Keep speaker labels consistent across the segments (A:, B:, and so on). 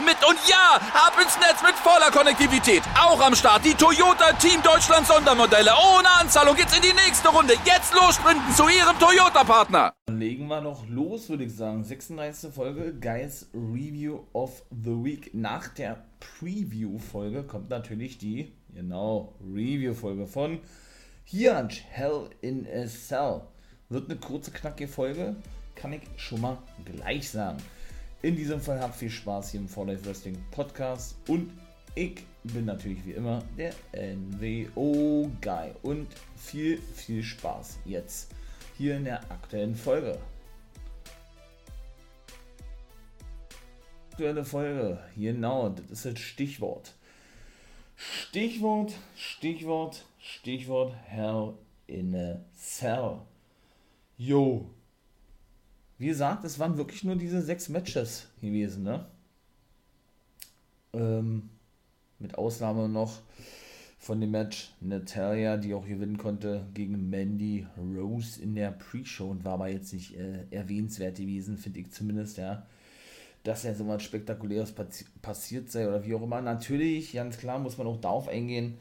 A: mit. Und ja, ab ins Netz mit voller Konnektivität. Auch am Start die Toyota Team Deutschland Sondermodelle. Ohne Anzahlung geht's in die nächste Runde. Jetzt los sprinten zu ihrem Toyota-Partner.
B: Dann legen wir noch los, würde ich sagen. 36. Folge Guys Review of the Week. Nach der Preview-Folge kommt natürlich die, genau, Review-Folge von Hianch Hell in a Cell. Wird eine kurze, knackige Folge, kann ich schon mal gleich sagen. In diesem Fall habt viel Spaß hier im For Life Wrestling Podcast und ich bin natürlich wie immer der NWO Guy und viel, viel Spaß jetzt hier in der aktuellen Folge. Aktuelle Folge, genau, das ist das Stichwort. Stichwort, Stichwort, Stichwort Hell in a Cell. Jo. Wie gesagt, es waren wirklich nur diese sechs Matches gewesen, ne? Ähm, mit Ausnahme noch von dem Match Natalia, die auch gewinnen konnte gegen Mandy Rose in der Pre-Show und war aber jetzt nicht äh, erwähnenswert gewesen, finde ich zumindest, ja. Dass ja so was Spektakuläres passi passiert sei oder wie auch immer. Natürlich, ganz klar, muss man auch darauf eingehen,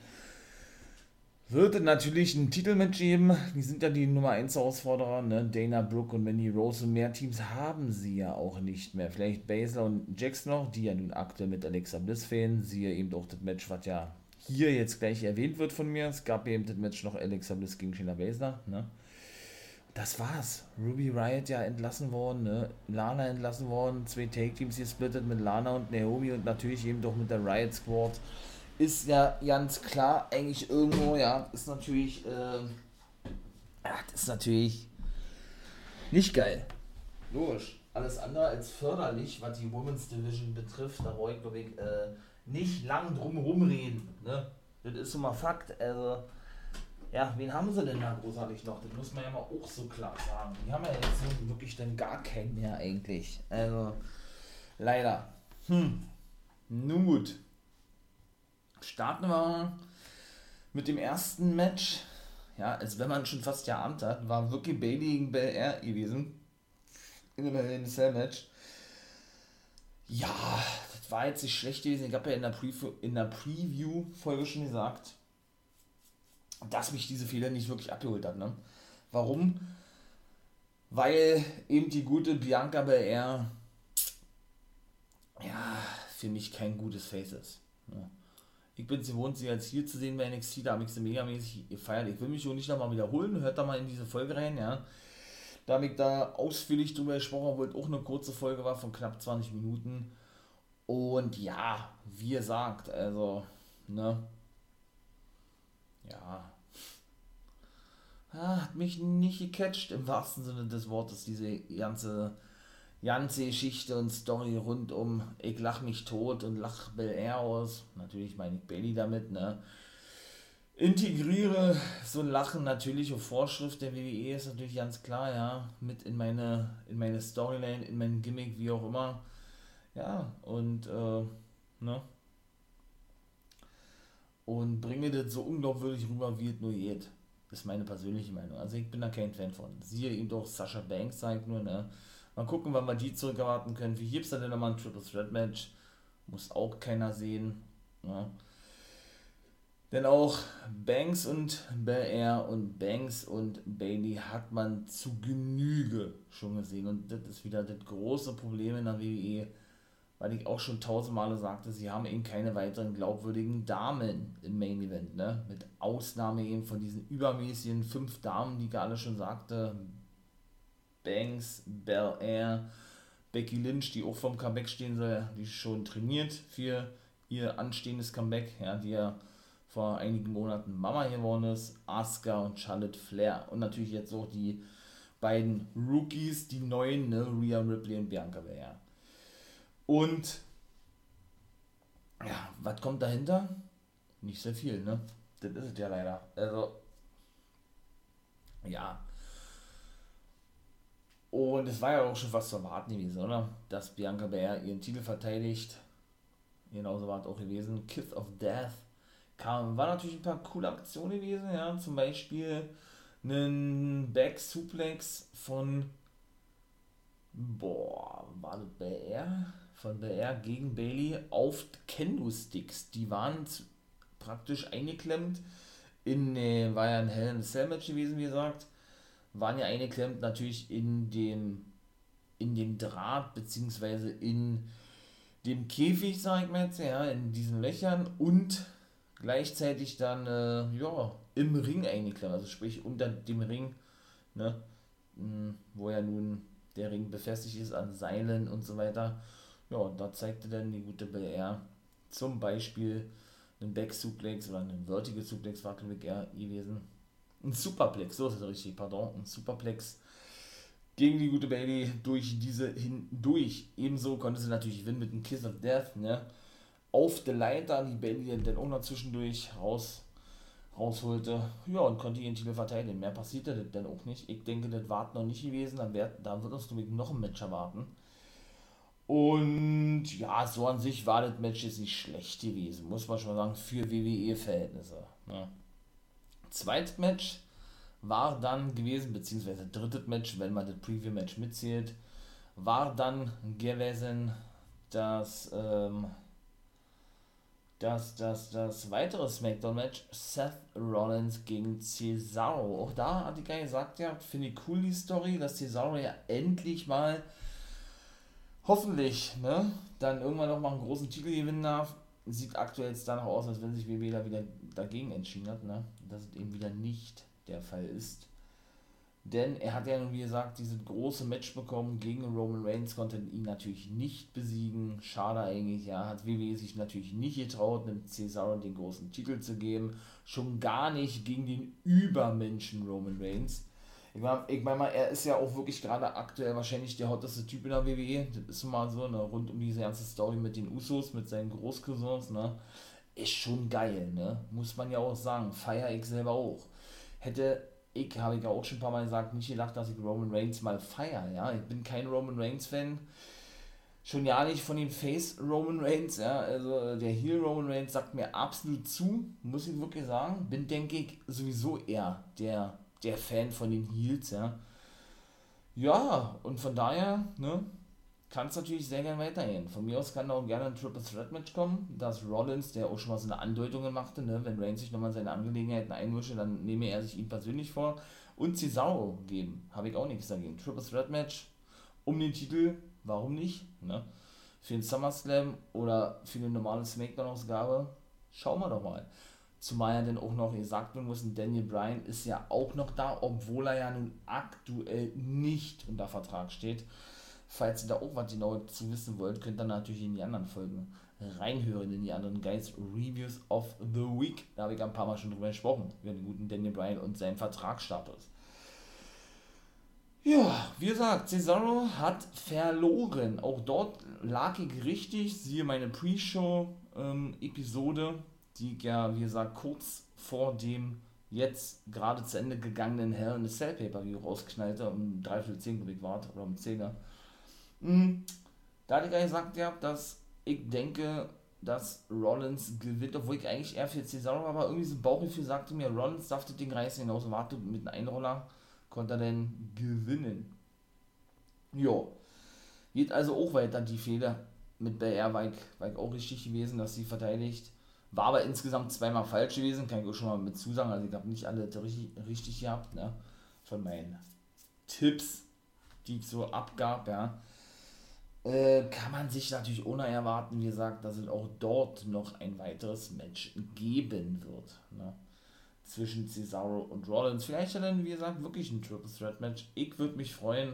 B: wird natürlich ein Titelmatch geben. Die sind ja die Nummer 1 Herausforderer, ne? Dana Brooke und Mandy Rose und mehr Teams haben sie ja auch nicht mehr. Vielleicht Baszler und Jax noch, die ja nun aktuell mit Alexa Bliss fehlen. Siehe eben auch das Match, was ja hier jetzt gleich erwähnt wird von mir. Es gab eben das Match noch Alexa Bliss gegen Shayna Baszler, ne? Das war's. Ruby Riot ja entlassen worden, ne? Lana entlassen worden, zwei Take-Teams gesplittet mit Lana und Naomi und natürlich eben doch mit der Riot Squad ist ja ganz klar eigentlich irgendwo, ja, ist natürlich, äh, das ist natürlich nicht geil. Logisch. Alles andere als förderlich, was die Women's Division betrifft, da wollte ich, glaube ich, äh, nicht lang drum rumreden. Ne? Das ist so mal Fakt. Also, ja, wen haben sie denn da großartig noch? Das muss man ja mal auch so klar sagen. Die haben ja jetzt wirklich dann gar keinen mehr eigentlich. Also, leider. Hm. Nun gut starten wir mit dem ersten Match. Ja, als wenn man schon fast geahnt hat, war wirklich Bailey gegen Bel Air gewesen. In dem Cell Match. Ja, das war jetzt nicht schlecht gewesen. Ich habe ja in der, Pre in der Preview-Folge schon gesagt, dass mich diese Fehler nicht wirklich abgeholt hat. Ne? Warum? Weil eben die gute Bianca Belair ja, für mich kein gutes Face ist. Ja. Ich bin es gewohnt, sie als hier zu sehen bei NXT, da habe ich sie megamäßig gefeiert. Ich will mich auch nicht nochmal wiederholen, hört da mal in diese Folge rein, ja. Da habe ich da ausführlich drüber gesprochen, obwohl es auch eine kurze Folge war von knapp 20 Minuten. Und ja, wie ihr sagt, also, ne. Ja. Ah, hat mich nicht gecatcht im wahrsten Sinne des Wortes, diese ganze ganze Geschichte und Story rund um Ich lach mich tot und lach Bel Air aus. Natürlich meine ich Bailey damit, ne? Integriere so ein Lachen natürlich auf Vorschrift der WWE ist natürlich ganz klar, ja, mit in meine, in meine Storyline, in mein Gimmick, wie auch immer. Ja, und, äh, ne? Und bringe das so unglaubwürdig rüber, wie es nur geht. Ist meine persönliche Meinung. Also ich bin da kein Fan von. Siehe eben doch Sascha Banks, sagt nur, ne? Mal gucken, wann wir die zurückerwarten können. Wie gibt es denn nochmal ein Triple Threat Match? Muss auch keiner sehen. Ja. Denn auch Banks und Bel Air und Banks und Bailey hat man zu Genüge schon gesehen. Und das ist wieder das große Problem in der WWE, weil ich auch schon tausendmale sagte, sie haben eben keine weiteren glaubwürdigen Damen im Main Event. Ne? Mit Ausnahme eben von diesen übermäßigen fünf Damen, die ich alle schon sagte. Banks, Bel Air, Becky Lynch, die auch vom Comeback stehen soll, die schon trainiert für ihr anstehendes Comeback, ja, die ja vor einigen Monaten Mama geworden ist, Asuka und Charlotte Flair und natürlich jetzt auch die beiden Rookies, die neuen, ne, Rhea Ripley und Bianca Belair. Und Ja, was kommt dahinter? Nicht sehr viel, ne? Das ist es ja leider. Also, ja. Und es war ja auch schon was zu erwarten gewesen, oder? Dass Bianca Belair ihren Titel verteidigt. Genauso war es auch gewesen. Kiss of Death kam, war natürlich ein paar coole Aktionen gewesen, ja. Zum Beispiel einen Back Suplex von boah, war das BR? Von BR gegen Bailey auf Kendo-Sticks. Die waren praktisch eingeklemmt in, äh, war ja ein Hell in a Cell Match gewesen, wie gesagt, waren ja eingeklemmt natürlich in dem, in dem Draht, beziehungsweise in dem Käfig, sag ich mal jetzt, ja, in diesen Löchern und gleichzeitig dann, äh, ja, im Ring eingeklemmt, also sprich unter dem Ring, ne, hm, wo ja nun der Ring befestigt ist an Seilen und so weiter. Ja, da zeigte dann die gute BR zum Beispiel einen Back-Suplex oder einen Vertical Suplex war glaube ich eher gewesen. Ein Superplex, so ist es richtig, pardon, ein Superplex gegen die gute Bailey durch diese hindurch. Ebenso konnte sie natürlich gewinnen mit einem Kiss of Death, ne? Auf der Leiter, die Bailey dann auch noch zwischendurch raus rausholte. Ja, und konnte ihren Titel verteidigen. Mehr passierte das dann auch nicht. Ich denke, das war noch nicht gewesen. Dann wird, da wird uns noch ein Match erwarten. Und ja, so an sich war das Match jetzt nicht schlecht gewesen, muss man schon sagen, für WWE-Verhältnisse. Ne? Zweites Match war dann gewesen, beziehungsweise drittes Match, wenn man das Preview-Match mitzählt, war dann gewesen das ähm, das, das, das weitere Smackdown-Match Seth Rollins gegen Cesaro. Auch da hat die Guy gesagt, ja, finde ich cool die Story, dass Cesaro ja endlich mal hoffentlich, ne, dann irgendwann noch mal einen großen Titel gewinnen darf. Sieht aktuell danach aus, als wenn sich WWE da wieder dagegen entschieden hat, ne, dass es eben wieder nicht der Fall ist. Denn er hat ja nun, wie gesagt, dieses große Match bekommen gegen Roman Reigns, konnte ihn natürlich nicht besiegen. Schade eigentlich, ja. Hat WWE sich natürlich nicht getraut, einem Cesaro den großen Titel zu geben. Schon gar nicht gegen den Übermenschen Roman Reigns. Ich meine, ich mein mal, er ist ja auch wirklich gerade aktuell wahrscheinlich der hotteste Typ in der WWE. Das ist mal so, ne, rund um diese ganze Story mit den Usos, mit seinen Großcousins, ne. Ist schon geil, ne. Muss man ja auch sagen. Feier ich selber auch. Hätte ich habe ich auch schon ein paar Mal gesagt, nicht gedacht, dass ich Roman Reigns mal feiere. Ja? Ich bin kein Roman Reigns-Fan. Schon ja nicht von dem Face Roman Reigns, ja. Also der Heel Roman Reigns sagt mir absolut zu, muss ich wirklich sagen. Bin, denke ich, sowieso eher der, der Fan von den Heels, ja. Ja, und von daher, ne, kann es natürlich sehr gerne weitergehen. Von mir aus kann auch gerne ein Triple Threat Match kommen, dass Rollins, der auch schon mal so eine Andeutung machte, ne, wenn Reigns sich nochmal in seine Angelegenheiten einmische, dann nehme er sich ihn persönlich vor und Cesaro geben. Habe ich auch nichts dagegen. Triple Threat Match um den Titel, warum nicht? Ne? Für den SummerSlam oder für eine normale Smackdown-Ausgabe, schauen wir doch mal. Zumal ja dann auch noch gesagt werden muss, Daniel Bryan ist ja auch noch da, obwohl er ja nun aktuell nicht unter Vertrag steht. Falls ihr da auch was genau zu wissen wollt, könnt ihr natürlich in die anderen Folgen reinhören, in die anderen Guys Reviews of the Week. Da habe ich ein paar Mal schon drüber gesprochen, über den guten Daniel Bryan und seinen Vertragsstatus. Ja, wie gesagt, Cesaro hat verloren. Auch dort lag ich richtig. Siehe meine Pre-Show-Episode, ähm, die ja, wie gesagt, kurz vor dem jetzt gerade zu Ende gegangenen Hell in the Cell Paper View rausknallte, um 3 Viertel 10 glaube ich war, oder um 10er. Mhm. Da hatte ich gesagt, ja, dass ich denke, dass Rollins gewinnt, obwohl ich eigentlich eher für Cesaro war, aber irgendwie so ein Bauchgefühl sagte mir, Rollins darf das Ding reißen hinaus und warte mit einem Einroller, konnte er denn gewinnen. Jo. Geht also auch weiter die Fehler mit BR, war ich, war auch richtig gewesen, dass sie verteidigt. War aber insgesamt zweimal falsch gewesen, kann ich auch schon mal mit zusagen. Also ich habe nicht alle richtig, richtig gehabt, ne? Von meinen Tipps, die ich so abgab, ja. Äh, kann man sich natürlich ohne erwarten, wie gesagt, dass es auch dort noch ein weiteres Match geben wird. Ne? Zwischen Cesaro und Rollins. Vielleicht dann, wie gesagt, wirklich ein Triple Threat Match. Ich würde mich freuen.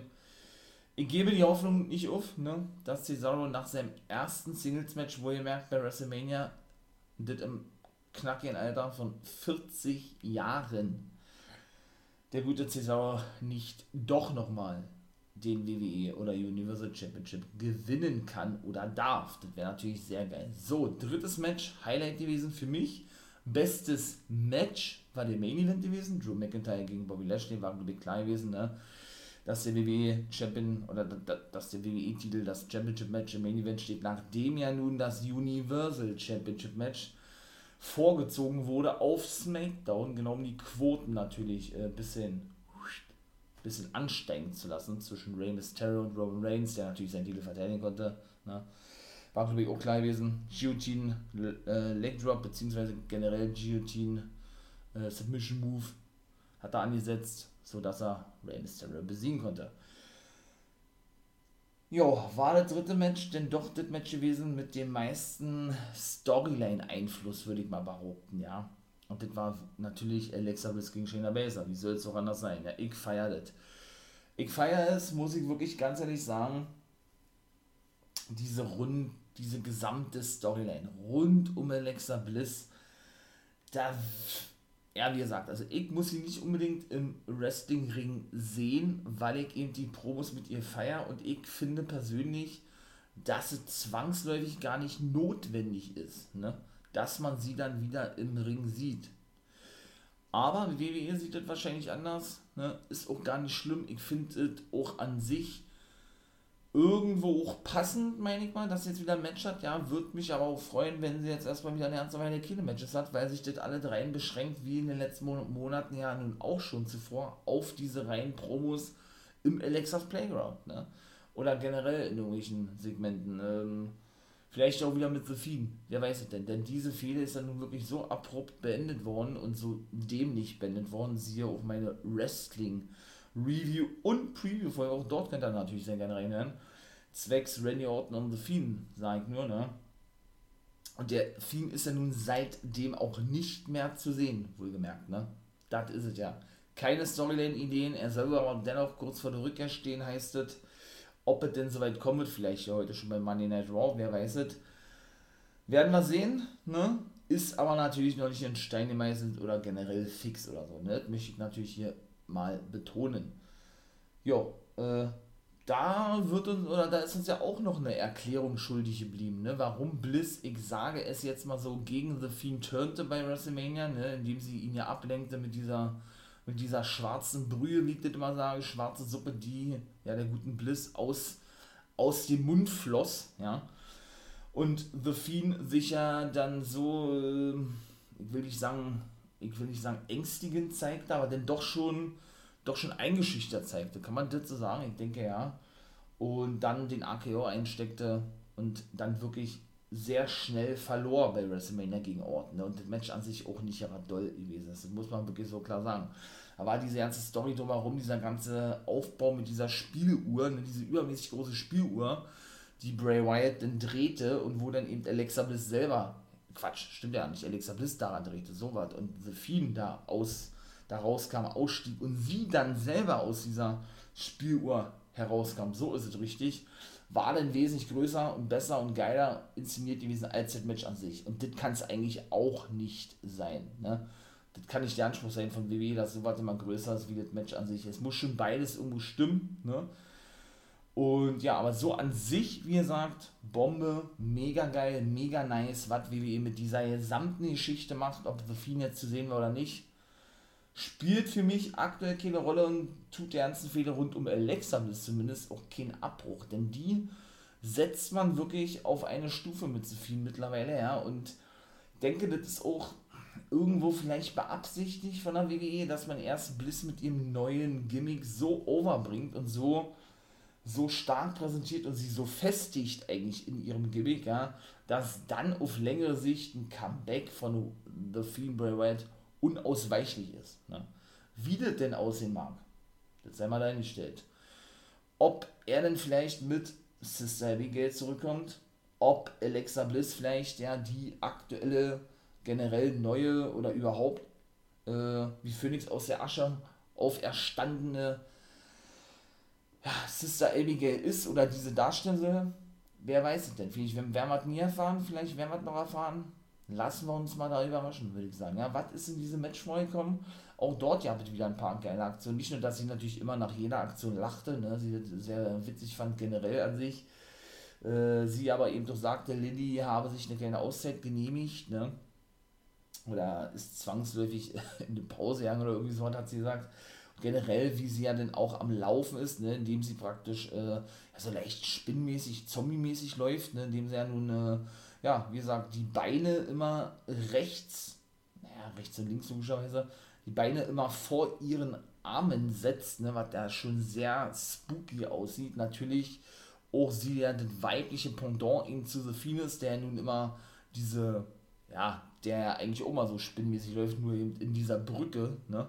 B: Ich gebe die Hoffnung nicht auf, ne? dass Cesaro nach seinem ersten Singles-Match, wo ihr merkt, bei WrestleMania, das im knackigen Alter von 40 Jahren, der gute Cesaro nicht doch nochmal den WWE oder Universal Championship gewinnen kann oder darf. Das wäre natürlich sehr geil. So, drittes Match, Highlight gewesen für mich. Bestes Match war der Main Event gewesen. Drew McIntyre gegen Bobby Lashley war, glaube ich, klar gewesen, ne? Dass der WWE Champion oder dass der WWE-Titel das Championship Match im Main Event steht, nachdem ja nun das Universal Championship Match vorgezogen wurde auf SmackDown, genau um die Quoten natürlich ein äh, bisschen bisschen ansteigen zu lassen zwischen Rey Mysterio und Roman Reigns, der natürlich seinen Titel verteidigen konnte. Ne? War, glaube ich, auch klar gewesen. Guillotine äh, Leg Drop, beziehungsweise generell Guillotine äh, Submission Move hat er angesetzt, sodass er Rey Mysterio besiegen konnte. Jo, war das dritte Match denn doch das Match gewesen mit dem meisten Storyline-Einfluss, würde ich mal behaupten, ja. Und das war natürlich Alexa Bliss gegen Shayna Baszler. Wie soll es auch anders sein? Ja, ich feiere das. Ich feiere es, muss ich wirklich ganz ehrlich sagen, diese rund, diese gesamte Storyline rund um Alexa Bliss, da, ja, wie gesagt, also ich muss sie nicht unbedingt im Wrestling-Ring sehen, weil ich eben die Promos mit ihr feiere und ich finde persönlich, dass es zwangsläufig gar nicht notwendig ist, ne? dass man sie dann wieder im Ring sieht. Aber WWE sieht das wahrscheinlich anders, ne? ist auch gar nicht schlimm. Ich finde es auch an sich irgendwo auch passend, meine ich mal, dass jetzt wieder ein Match hat. Ja, würde mich aber auch freuen, wenn sie jetzt erstmal wieder eine ganze Weile keine Matches hat, weil sich das alle dreien beschränkt, wie in den letzten Monaten ja nun auch schon zuvor, auf diese reinen Promos im Alexas Playground. Ne? Oder generell in irgendwelchen Segmenten. Ähm, Vielleicht auch wieder mit Sophie. Wer weiß es denn? Denn diese Fehde ist dann nun wirklich so abrupt beendet worden und so dämlich beendet worden. Siehe auch meine Wrestling-Review und Preview-Folge. Auch dort könnt ihr natürlich sehr gerne reinhören. Zwecks Randy Orton und The Fiend, sag ich nur, ne? Und der Fiend ist ja nun seitdem auch nicht mehr zu sehen, wohlgemerkt, ne? Das ist es ja. Keine Storyline-Ideen, er soll aber dennoch kurz vor der Rückkehr stehen, heißt es. Ob es denn soweit kommt, vielleicht ja heute schon bei Monday Night Raw, wer weiß es. Werden wir sehen, ne? Ist aber natürlich noch nicht in Stein gemeißelt oder generell fix oder so, ne? Das möchte ich natürlich hier mal betonen. Jo, äh, da wird uns, oder da ist uns ja auch noch eine Erklärung schuldig geblieben, ne? Warum Bliss, ich sage es jetzt mal so, gegen The Fiend turnte bei WrestleMania, ne? Indem sie ihn ja ablenkte mit dieser mit dieser schwarzen Brühe, wie ich das immer sage, schwarze Suppe, die ja der guten Bliss aus, aus dem Mund floss, ja. Und The Fiend sich ja dann so, äh, ich will nicht sagen, ich will nicht sagen ängstigend zeigte, aber dann doch schon, doch schon eingeschüchtert zeigte. Kann man das so sagen? Ich denke ja. Und dann den AKO einsteckte und dann wirklich sehr schnell verlor bei WrestleMania gegen Orton. Ne? Und das Match an sich auch nicht aber doll gewesen ist. Das muss man wirklich so klar sagen. War diese ganze Story drumherum, dieser ganze Aufbau mit dieser Spieluhr, ne? diese übermäßig große Spieluhr, die Bray Wyatt dann drehte und wo dann eben Alexa Bliss selber, Quatsch, stimmt ja nicht, Alexa Bliss daran drehte, so was. Und The Fiend da aus, da rauskam, ausstieg und sie dann selber aus dieser Spieluhr herauskam. So ist es richtig war dann wesentlich größer und besser und geiler inszeniert gewesen als das Match an sich. Und das kann es eigentlich auch nicht sein. Ne? Das kann nicht der Anspruch sein von WWE, dass sowas immer größer ist wie das Match an sich. Es muss schon beides irgendwo stimmen. Ne? Und ja, aber so an sich, wie gesagt, Bombe, mega geil, mega nice, was WWE mit dieser gesamten Geschichte macht, ob The Fiend jetzt zu sehen war oder nicht spielt für mich aktuell keine Rolle und tut der ganzen Fehler rund um Alexa Bliss zumindest auch keinen Abbruch, denn die setzt man wirklich auf eine Stufe mit Sophie mittlerweile, ja, und denke, das ist auch irgendwo vielleicht beabsichtigt von der WWE, dass man erst Bliss mit ihrem neuen Gimmick so overbringt und so so stark präsentiert und sie so festigt eigentlich in ihrem Gimmick, ja, dass dann auf längere Sicht ein Comeback von The Fiend Bray Wyatt unausweichlich ist. Ne? Wie das denn aussehen mag, das sei mal dahingestellt. Ob er denn vielleicht mit Sister Abigail zurückkommt, ob Alexa Bliss vielleicht ja die aktuelle, generell neue oder überhaupt äh, wie Phoenix aus der Asche auferstandene ja, Sister Abigail ist oder diese darstellen soll, wer weiß es denn? Vielleicht werden wir es nie erfahren, vielleicht werden wir es noch erfahren. Lassen wir uns mal da überraschen, würde ich sagen. Ja, was ist in diesem Match vorgekommen? Auch dort ja wieder ein paar geile Aktionen. Nicht nur, dass sie natürlich immer nach jeder Aktion lachte, ne, sie sehr witzig fand generell an sich. Äh, sie aber eben doch sagte, Lilly habe sich eine kleine Auszeit genehmigt, ne? Oder ist zwangsläufig in eine Pause gegangen oder irgendwie so, hat sie gesagt generell, wie sie ja dann auch am Laufen ist, ne, indem sie praktisch äh, so leicht spinnmäßig, zombie-mäßig läuft, ne, indem sie ja nun, äh, ja, wie gesagt, die Beine immer rechts, naja, rechts und links logischerweise, die Beine immer vor ihren Armen setzt, ne, was da schon sehr spooky aussieht. Natürlich auch sie ja das weibliche Pendant eben zu The Phoenix, der nun immer diese, ja, der eigentlich auch mal so spinnmäßig läuft, nur eben in dieser Brücke, ne,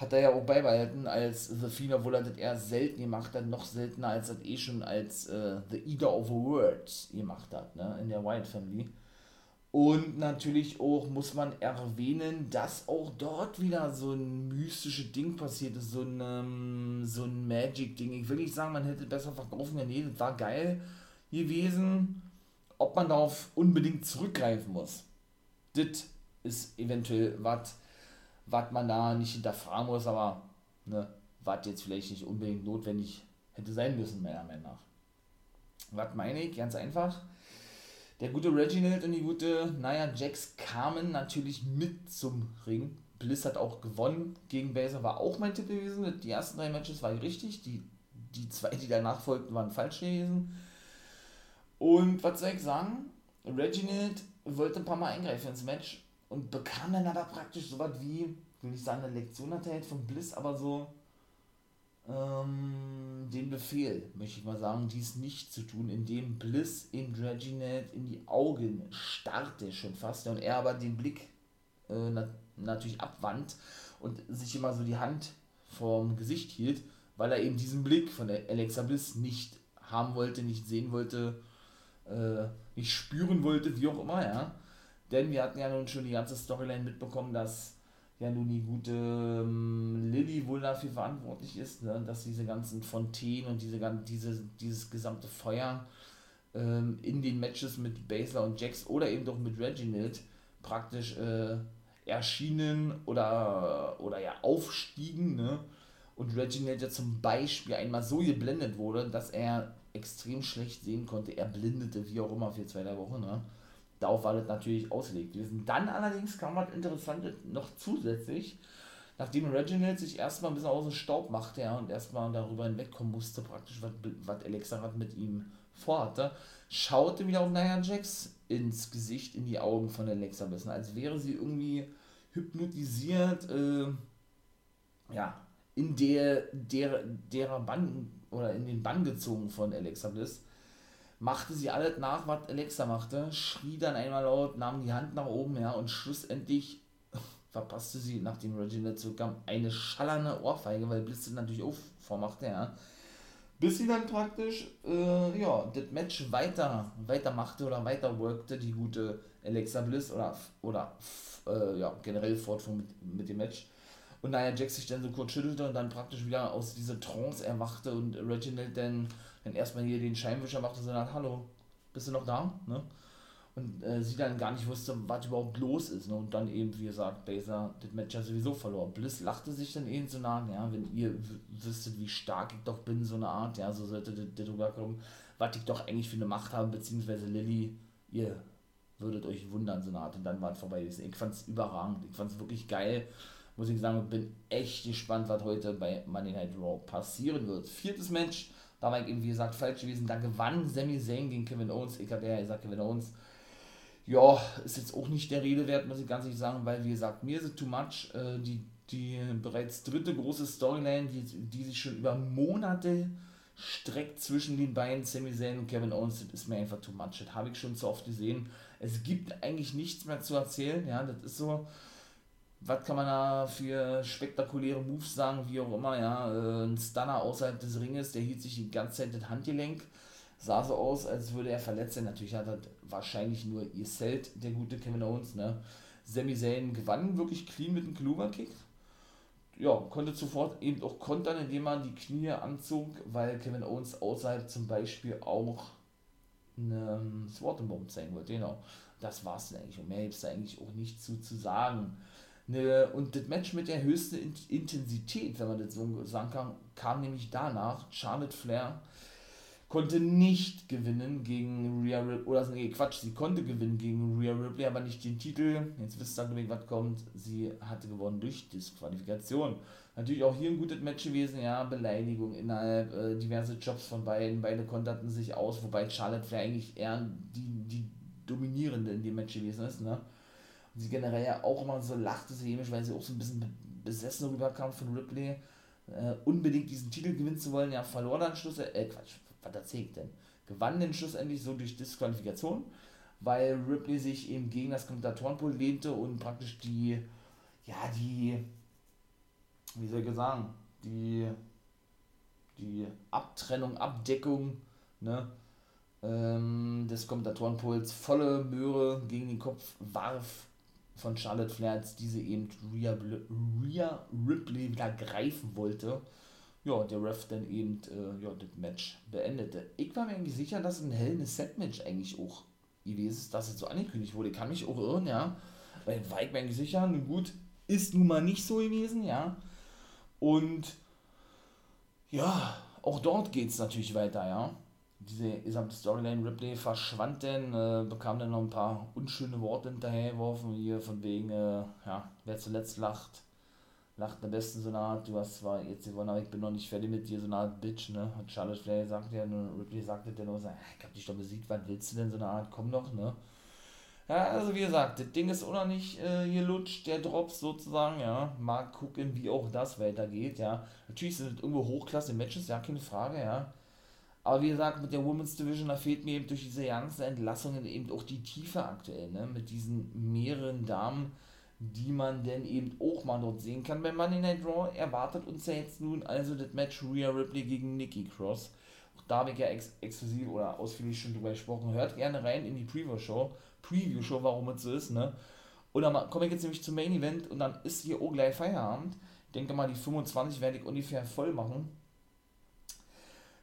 B: hat er ja auch beibehalten als The Fiend, obwohl er das eher selten gemacht hat, noch seltener als er eh schon als äh, The Eater of Words gemacht hat, ne, in der Wyatt Family. Und natürlich auch muss man erwähnen, dass auch dort wieder so ein mystisches Ding passiert ist, so ein, ähm, so ein Magic-Ding. Ich will nicht sagen, man hätte besser verkaufen können, nee, das war geil gewesen. Ob man darauf unbedingt zurückgreifen muss, das ist eventuell was, was man da nicht hinterfragen muss, aber ne, was jetzt vielleicht nicht unbedingt notwendig hätte sein müssen, meiner Meinung nach. Was meine ich? Ganz einfach. Der gute Reginald und die gute Nia Jax kamen natürlich mit zum Ring. Bliss hat auch gewonnen gegen Baser, war auch mein Tipp gewesen. Die ersten drei Matches waren richtig, die, die zwei, die danach folgten, waren falsch gewesen. Und was soll ich sagen? Reginald wollte ein paar Mal eingreifen ins Match und bekam dann aber praktisch so was wie, will ich sagen, eine Lektion erteilt von Bliss, aber so ähm, den Befehl, möchte ich mal sagen, dies nicht zu tun, indem Bliss in Reginald in die Augen starrte schon fast und er aber den Blick äh, nat natürlich abwandt und sich immer so die Hand vorm Gesicht hielt, weil er eben diesen Blick von Alexa Bliss nicht haben wollte, nicht sehen wollte, äh, nicht spüren wollte, wie auch immer, ja. Denn wir hatten ja nun schon die ganze Storyline mitbekommen, dass ja nun die gute ähm, Lilly wohl dafür verantwortlich ist, ne, dass diese ganzen Fontänen und diese, diese, dieses gesamte Feuer ähm, in den Matches mit Basler und Jax oder eben doch mit Reginald praktisch äh, erschienen oder, oder ja aufstiegen, ne? Und Reginald ja zum Beispiel einmal so geblendet wurde, dass er extrem schlecht sehen konnte. Er blindete, wie auch immer, für zwei, drei Wochen, ne? Darauf war das natürlich ausgelegt gewesen. Dann allerdings kam was Interessantes noch zusätzlich, nachdem Reginald sich erstmal ein bisschen aus dem Staub machte ja, und erstmal darüber hinwegkommen musste, praktisch, was, Alexa mit ihm vorhatte, schaute wieder auf Nia Jax ins Gesicht, in die Augen von Alexa bisschen, als wäre sie irgendwie hypnotisiert, äh, ja, in der, der, derer Bann oder in den Bann gezogen von Alexa Bliss machte sie alles nach, was Alexa machte, schrie dann einmal laut, nahm die Hand nach oben, ja, und schlussendlich verpasste sie, nachdem Regina zurückkam, eine schallerne Ohrfeige, weil Bliss natürlich auch vormachte, ja. Bis sie dann praktisch, äh, ja, das Match weiter, weitermachte oder weiter workte, die gute Alexa Bliss oder, oder äh, ja, generell fortfuhr mit, mit dem Match. Und Nia Jax sich dann so kurz schüttelte und dann praktisch wieder aus dieser Trance erwachte und Reginald dann dann erstmal hier den Scheinwischer machte, so nach, hallo, bist du noch da? Ne? Und äh, sie dann gar nicht wusste, was überhaupt los ist. Ne? Und dann eben, wie gesagt, Baser das Match ja sowieso verloren. Bliss lachte sich dann eben so nach, ja, wenn ihr wüsstet, wie stark ich doch bin, so eine Art, ja, so sollte das rüberkommen, was ich doch eigentlich für eine Macht habe, beziehungsweise Lilly, ihr würdet euch wundern, so eine Art. Und dann war es vorbei. Ich fand es überragend. Ich fand es wirklich geil. Muss ich sagen, bin echt gespannt, was heute bei Monday Night Raw passieren wird. Viertes Match da war ich eben, wie gesagt, falsch gewesen. Da gewann Sami Zayn gegen Kevin Owens. Ich habe ja gesagt, Kevin Owens, ja, ist jetzt auch nicht der Rede wert, muss ich ganz ehrlich sagen, weil, wie gesagt, mir ist es too much. Äh, die, die bereits dritte große Storyline, die, die sich schon über Monate streckt zwischen den beiden, Sami Zayn und Kevin Owens, das ist mir einfach too much. Das habe ich schon zu oft gesehen. Es gibt eigentlich nichts mehr zu erzählen, ja, das ist so was kann man da für spektakuläre Moves sagen, wie auch immer, ja, äh, ein Stunner außerhalb des Ringes, der hielt sich die ganze Zeit das Handgelenk, sah so aus, als würde er verletzt sein, natürlich hat er wahrscheinlich nur ihr Zelt, der gute Kevin Owens, ne, Sami Zayn gewann wirklich clean mit einem Kluber-Kick, ja, konnte sofort eben auch kontern, indem man die Knie anzog, weil Kevin Owens außerhalb zum Beispiel auch einen Sword Bomb zeigen wollte, genau. Das war es dann eigentlich. Und mehr gibt es da eigentlich auch nicht zu, zu sagen. Ne, und das Match mit der höchsten Intensität, wenn man das so sagen kann, kam nämlich danach. Charlotte Flair konnte nicht gewinnen gegen Rhea Ripley, oder nee, Quatsch, sie konnte gewinnen gegen Rhea Ripley, aber nicht den Titel. Jetzt wisst ihr dann, was kommt. Sie hatte gewonnen durch Disqualifikation. Natürlich auch hier ein gutes Match gewesen, ja, Beleidigung innerhalb, äh, diverse Jobs von beiden, beide konterten sich aus, wobei Charlotte Flair eigentlich eher die, die Dominierende in dem Match gewesen ist, ne? Und sie generell ja auch immer so lachte sie hämisch, weil sie auch so ein bisschen besessen rüberkam von Ripley, äh, unbedingt diesen Titel gewinnen zu wollen, ja, verlor dann Schluss, äh, Quatsch, was erzähle ich denn? Gewann den schlussendlich so durch Disqualifikation, weil Ripley sich eben gegen das Kommentatorenpool lehnte und praktisch die, ja, die, wie soll ich sagen, die, die Abtrennung, Abdeckung, ne, ähm, des Kommentatorenpols volle Möhre gegen den Kopf warf von Charlotte Flair, als diese eben Rhea, Rhea Ripley wieder greifen wollte ja, der Ref dann eben äh, ja, das Match beendete. Ich war mir eigentlich sicher, dass ein Hell in Set-Match eigentlich auch gewesen ist, dass es so angekündigt wurde. Ich kann mich auch irren, ja. Weil war ich mir eigentlich sicher, nun gut, ist nun mal nicht so gewesen, ja. Und ja, auch dort geht es natürlich weiter, ja. Diese gesamte Storyline Ripley verschwand dann, äh, bekam dann noch ein paar unschöne Worte hinterhergeworfen, hier von wegen, äh, ja, wer zuletzt lacht, lacht am besten so eine Art, du hast zwar jetzt gewonnen, aber ich bin noch nicht fertig mit dir, so eine Art Bitch, ne? Und Charlotte Flair sagt ja, und Ripley sagte dann auch, ich hab dich doch besiegt, was willst du denn, so eine Art, komm doch, ne? Ja, also wie gesagt, das Ding ist auch nicht äh, hier lutscht, der Drops sozusagen, ja. Mal gucken, wie auch das weitergeht, ja. Natürlich sind es irgendwo Hochklasse-Matches, ja, keine Frage, ja. Aber wie gesagt, mit der Women's Division, da fehlt mir eben durch diese ganzen Entlassungen eben auch die Tiefe aktuell, ne? Mit diesen mehreren Damen, die man denn eben auch mal dort sehen kann. Bei Money Night Raw erwartet uns ja jetzt nun also das Match Rhea Ripley gegen Nikki Cross. Auch da habe ich ja ex exklusiv oder ausführlich schon drüber gesprochen. Hört gerne rein in die Preview-Show, Preview-Show, warum es so ist, ne? Und dann komme ich jetzt nämlich zum Main Event und dann ist hier auch gleich Feierabend. Ich denke mal, die 25 werde ich ungefähr voll machen.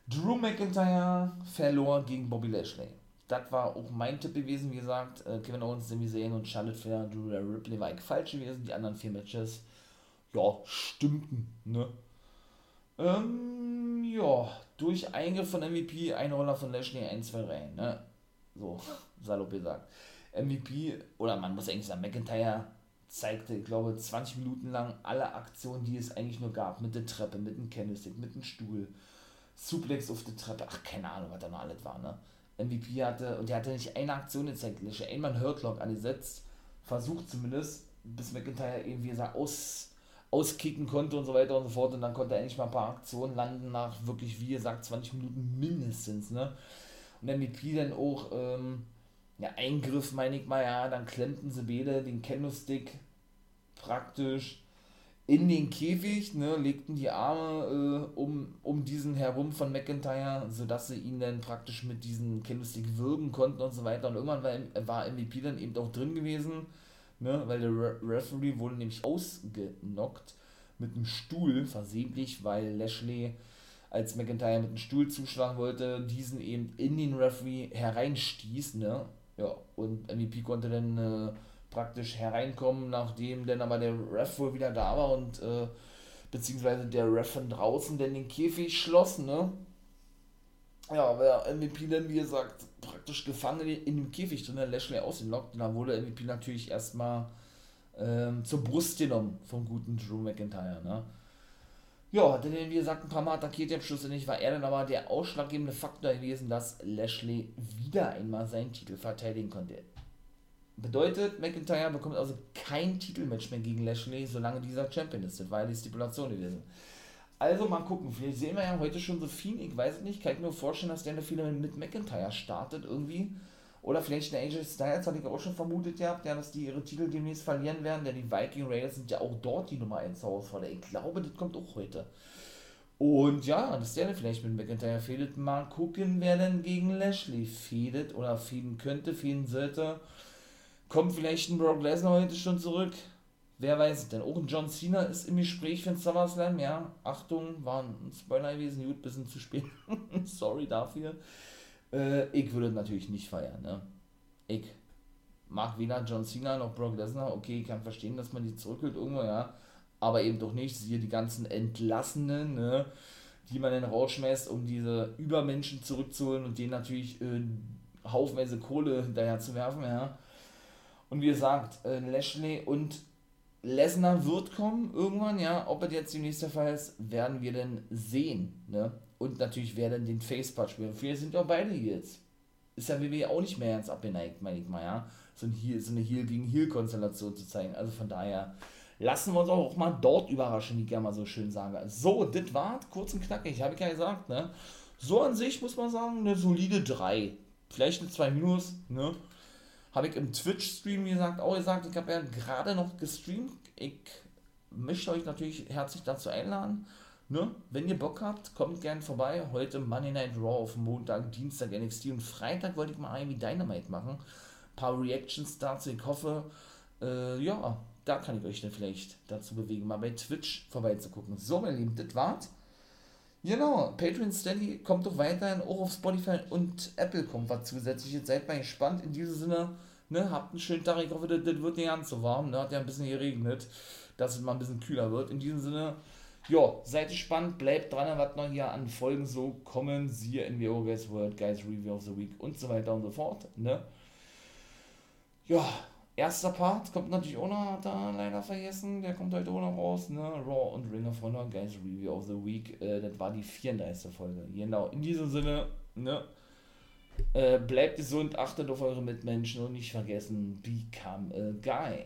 B: Drew McIntyre verlor gegen Bobby Lashley das war auch mein Tipp gewesen, wie gesagt. Äh, Kevin Owens, Sami Zayn und Charlotte Flair, Drew Ripley war ich falsch gewesen. Die anderen vier Matches, ja, stimmten, ne? Ähm, ja, durch Eingriff von MVP, ein Roller von Lashley, 1, 2, 3, ne? So, salopp gesagt. MVP, oder man muss eigentlich sagen, McIntyre zeigte, ich glaube, 20 Minuten lang alle Aktionen, die es eigentlich nur gab. Mit der Treppe, mit dem Candlestick, mit dem Stuhl, Suplex auf der Treppe, ach, keine Ahnung, was da noch alles war, ne? MVP hatte, und der hatte nicht eine Aktion gezeigt, einmal einen Hurtlock angesetzt, versucht zumindest, bis McIntyre irgendwie so aus, auskicken konnte und so weiter und so fort. Und dann konnte er endlich mal ein paar Aktionen landen nach wirklich, wie gesagt, 20 Minuten mindestens. Ne? Und MVP dann auch, ähm, ja, Eingriff, meine ich mal, ja, dann klemmten sie beide den Kendo-Stick praktisch in den Käfig, ne, legten die Arme äh, um, um diesen herum von McIntyre, sodass sie ihn dann praktisch mit diesem Candlestick würgen konnten und so weiter. Und irgendwann war, war MVP dann eben auch drin gewesen, ne, weil der Re Referee wurde nämlich ausgenockt mit einem Stuhl versehentlich, weil Lashley, als McIntyre mit dem Stuhl zuschlagen wollte, diesen eben in den Referee hereinstieß, ne, ja, und MVP konnte dann äh, praktisch hereinkommen, nachdem dann aber der Ref wohl wieder da war und äh, beziehungsweise der Ref von draußen dann den Käfig schloss, ne? Ja, der MVP dann, wie gesagt, praktisch gefangen in dem Käfig drin, der Lashley ausgelockt und da wurde MVP natürlich erstmal ähm, zur Brust genommen vom guten Drew McIntyre, ne? Ja, hat dann, wie gesagt, ein paar Mal attackiert, am Schluss nicht, war er dann aber der ausschlaggebende Faktor gewesen, dass Lashley wieder einmal seinen Titel verteidigen konnte. Bedeutet, McIntyre bekommt also kein Titelmatch mehr gegen Lashley, solange dieser Champion ist. Das war ja die Stipulation gewesen. Also mal gucken, vielleicht sehen wir ja heute schon so viel, ich weiß es nicht, kann ich mir vorstellen, dass der eine viele mit McIntyre startet irgendwie. Oder vielleicht eine AJ Styles, hatte ich auch schon vermutet ja, dass die ihre Titel demnächst verlieren werden, denn die Viking Raiders sind ja auch dort die Nummer 1 Herausforderer. Ich glaube, das kommt auch heute. Und ja, dass der vielleicht mit McIntyre fehlt. Mal gucken, wer denn gegen Lashley fehlt oder fehlen könnte, fehlen sollte. Kommt vielleicht ein Brock Lesnar heute schon zurück? Wer weiß denn? Auch ein John Cena ist im Gespräch für den SummerSlam, ja. Achtung, war ein Spoiler gewesen, gut, bisschen zu spät. Sorry dafür. Äh, ich würde natürlich nicht feiern, ne? Ich mag weder John Cena noch Brock Lesnar. Okay, ich kann verstehen, dass man die zurückholt irgendwo, ja. Aber eben doch nicht. Siehe die ganzen Entlassenen, ne? die man dann rausschmeißt, um diese Übermenschen zurückzuholen und denen natürlich äh, haufenweise Kohle hinterher zu werfen, ja. Und wie gesagt, äh, Lashley und Lesnar wird kommen irgendwann, ja. Ob es jetzt demnächst der Fall ist, werden wir dann sehen, ne. Und natürlich, wer dann den Facepart spielt. Wir sind ja beide jetzt. Ist ja WWE auch nicht mehr ganz abgeneigt, meine ich mal, ja. So, ein Heel, so eine Heel gegen Heel-Konstellation zu zeigen. Also von daher lassen wir uns auch mal dort überraschen, wie ich gerne mal so schön sage. So, das war kurz und knackig, habe ich ja gesagt, ne? So an sich muss man sagen, eine solide 3. Vielleicht eine 2 Minus, ne? Habe ich im Twitch-Stream, gesagt, auch gesagt, ich habe ja gerade noch gestreamt. Ich möchte euch natürlich herzlich dazu einladen. Ne? Wenn ihr Bock habt, kommt gerne vorbei. Heute Monday Night Raw auf Montag, Dienstag NXT und Freitag wollte ich mal irgendwie Dynamite machen. Ein paar Reactions dazu. Ich hoffe, äh, ja, da kann ich euch dann vielleicht dazu bewegen, mal bei Twitch vorbeizugucken. So, meine Lieben, das war's. Genau, Patreon Steady kommt doch weiterhin auch auf Spotify und Apple kommt was zusätzliches. Seid mal gespannt. In diesem Sinne, ne, habt einen schönen Tag. Ich hoffe, das, das wird nicht ganz so warm. Ne? Hat ja ein bisschen geregnet, dass es mal ein bisschen kühler wird. In diesem Sinne, ja, seid gespannt, bleibt dran, was noch hier an Folgen so kommen. Siehe NWO Guys World, Guys Review of the Week und so weiter und so fort. Ne? Ja, Erster Part kommt natürlich noch, hat er leider vergessen, der kommt heute noch raus, ne? Raw und Ring of Honor, Guys Review of the Week, äh, das war die 34. Folge. Genau, in diesem Sinne, ne? Äh, bleibt gesund, achtet auf eure Mitmenschen und nicht vergessen, become a guy.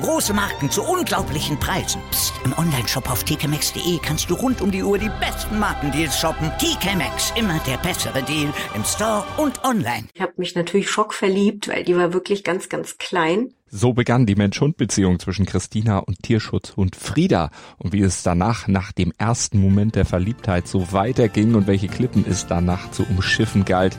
C: große Marken zu unglaublichen Preisen. Psst. im Onlineshop auf tkmaxx.de kannst du rund um die Uhr die besten Markendeals shoppen. TK Maxx, immer der bessere Deal im Store und online.
D: Ich habe mich natürlich schockverliebt, weil die war wirklich ganz, ganz klein.
E: So begann die Mensch-Hund-Beziehung zwischen Christina und Tierschutzhund Frieda. Und wie es danach, nach dem ersten Moment der Verliebtheit, so weiterging und welche Klippen es danach zu umschiffen galt,